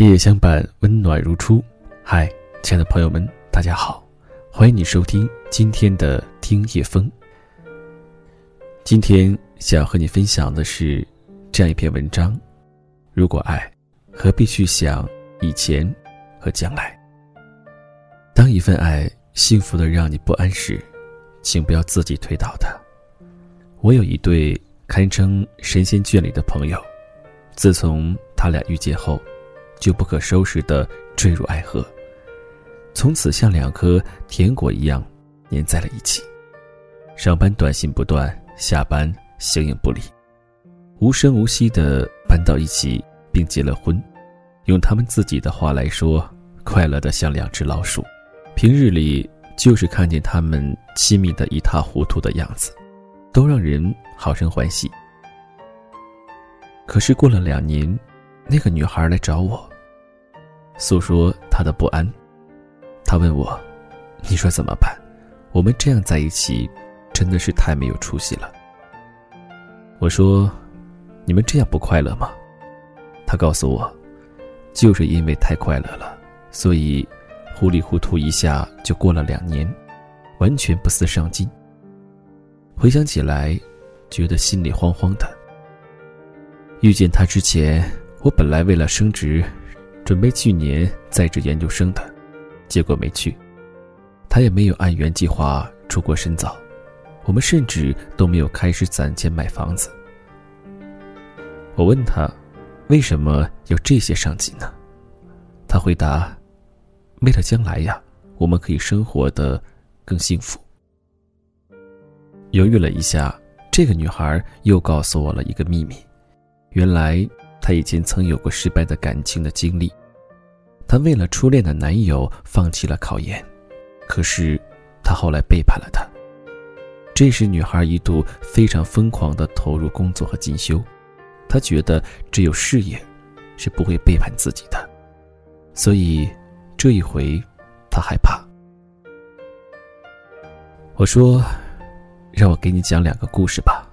夜夜相伴，温暖如初。嗨，亲爱的朋友们，大家好，欢迎你收听今天的听夜风。今天想要和你分享的是这样一篇文章：如果爱，何必去想以前和将来？当一份爱幸福的让你不安时，请不要自己推倒它。我有一对堪称神仙眷侣的朋友，自从他俩遇见后。就不可收拾的坠入爱河，从此像两颗甜果一样粘在了一起。上班短信不断，下班形影不离，无声无息的搬到一起，并结了婚。用他们自己的话来说，快乐的像两只老鼠。平日里就是看见他们亲密的一塌糊涂的样子，都让人好生欢喜。可是过了两年，那个女孩来找我。诉说他的不安，他问我：“你说怎么办？我们这样在一起，真的是太没有出息了。”我说：“你们这样不快乐吗？”他告诉我：“就是因为太快乐了，所以糊里糊涂一下就过了两年，完全不思上进。”回想起来，觉得心里慌慌的。遇见他之前，我本来为了升职。准备去年在职研究生的，结果没去。他也没有按原计划出国深造，我们甚至都没有开始攒钱买房子。我问他，为什么有这些上进呢？他回答：“为了将来呀，我们可以生活的更幸福。”犹豫了一下，这个女孩又告诉我了一个秘密：原来她以前曾有过失败的感情的经历。她为了初恋的男友放弃了考研，可是，他后来背叛了她。这时，女孩一度非常疯狂地投入工作和进修，她觉得只有事业，是不会背叛自己的。所以，这一回，她害怕。我说：“让我给你讲两个故事吧。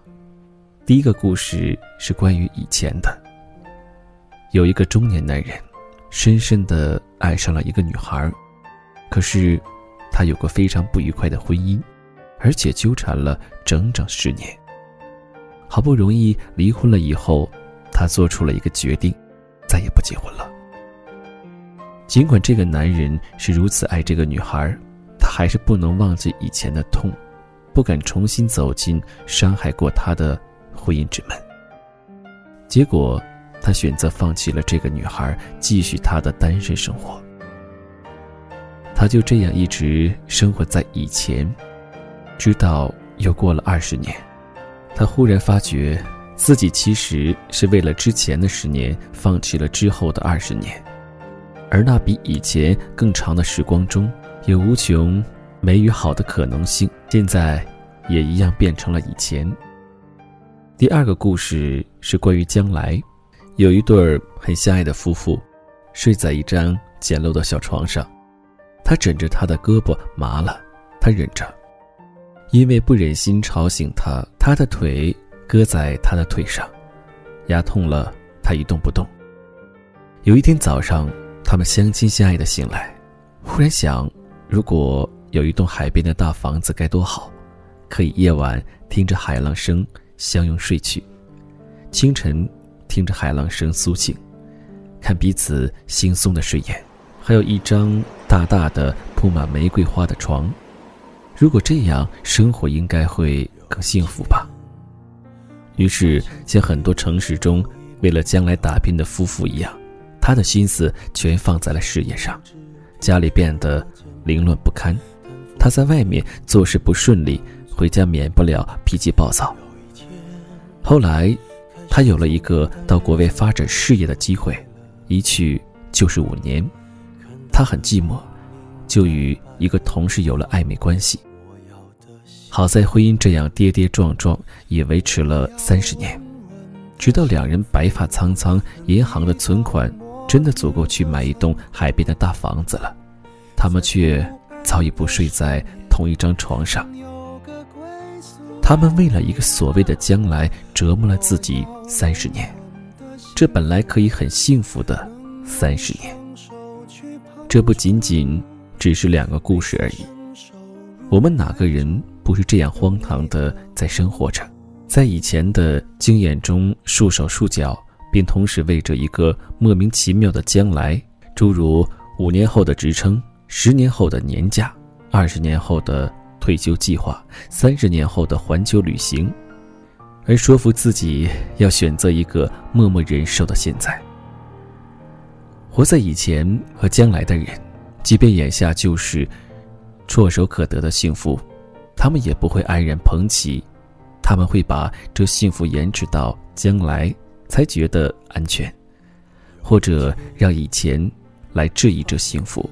第一个故事是关于以前的，有一个中年男人。”深深的爱上了一个女孩，可是，他有个非常不愉快的婚姻，而且纠缠了整整十年。好不容易离婚了以后，他做出了一个决定，再也不结婚了。尽管这个男人是如此爱这个女孩，他还是不能忘记以前的痛，不敢重新走进伤害过他的婚姻之门。结果。他选择放弃了这个女孩，继续他的单身生活。他就这样一直生活在以前，直到又过了二十年，他忽然发觉自己其实是为了之前的十年放弃了之后的二十年，而那比以前更长的时光中有无穷美与好的可能性，现在也一样变成了以前。第二个故事是关于将来。有一对儿很相爱的夫妇，睡在一张简陋的小床上，他枕着他的胳膊麻了，他忍着，因为不忍心吵醒他，他的腿搁在他的腿上，牙痛了，他一动不动。有一天早上，他们相亲相爱的醒来，忽然想，如果有一栋海边的大房子该多好，可以夜晚听着海浪声相拥睡去，清晨。听着海浪声苏醒，看彼此惺忪的睡眼，还有一张大大的铺满玫瑰花的床。如果这样，生活应该会更幸福吧。于是，像很多城市中为了将来打拼的夫妇一样，他的心思全放在了事业上，家里变得凌乱不堪。他在外面做事不顺利，回家免不了脾气暴躁。后来。他有了一个到国外发展事业的机会，一去就是五年。他很寂寞，就与一个同事有了暧昧关系。好在婚姻这样跌跌撞撞也维持了三十年，直到两人白发苍苍，银行的存款真的足够去买一栋海边的大房子了，他们却早已不睡在同一张床上。他们为了一个所谓的将来折磨了自己三十年，这本来可以很幸福的，三十年。这不仅仅只是两个故事而已。我们哪个人不是这样荒唐的在生活着，在以前的经验中束手束脚，并同时为着一个莫名其妙的将来，诸如五年后的职称、十年后的年假、二十年后的退休计划、三十年后的环球旅行，而说服自己要选择一个默默忍受的现在。活在以前和将来的人，即便眼下就是唾手可得的幸福，他们也不会安然捧起，他们会把这幸福延迟到将来才觉得安全，或者让以前来质疑这幸福。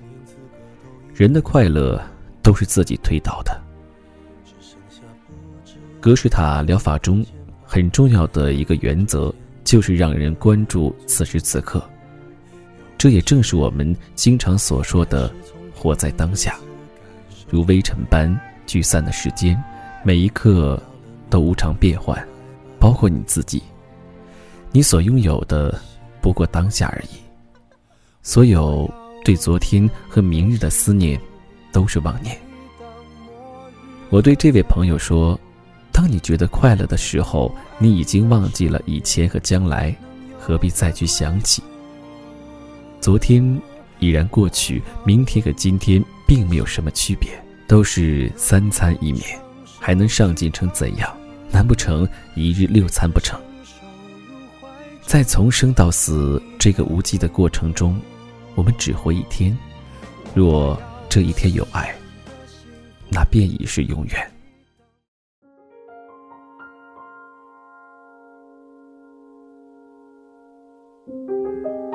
人的快乐都是自己推倒的。格式塔疗法中很重要的一个原则，就是让人关注此时此刻。这也正是我们经常所说的“活在当下”，如微尘般聚散的时间，每一刻都无常变换，包括你自己。你所拥有的不过当下而已，所有对昨天和明日的思念都是妄念。我对这位朋友说：“当你觉得快乐的时候，你已经忘记了以前和将来，何必再去想起？”昨天已然过去，明天和今天并没有什么区别，都是三餐一面，还能上进成怎样？难不成一日六餐不成？在从生到死这个无际的过程中，我们只活一天，若这一天有爱，那便已是永远。Música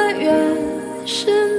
是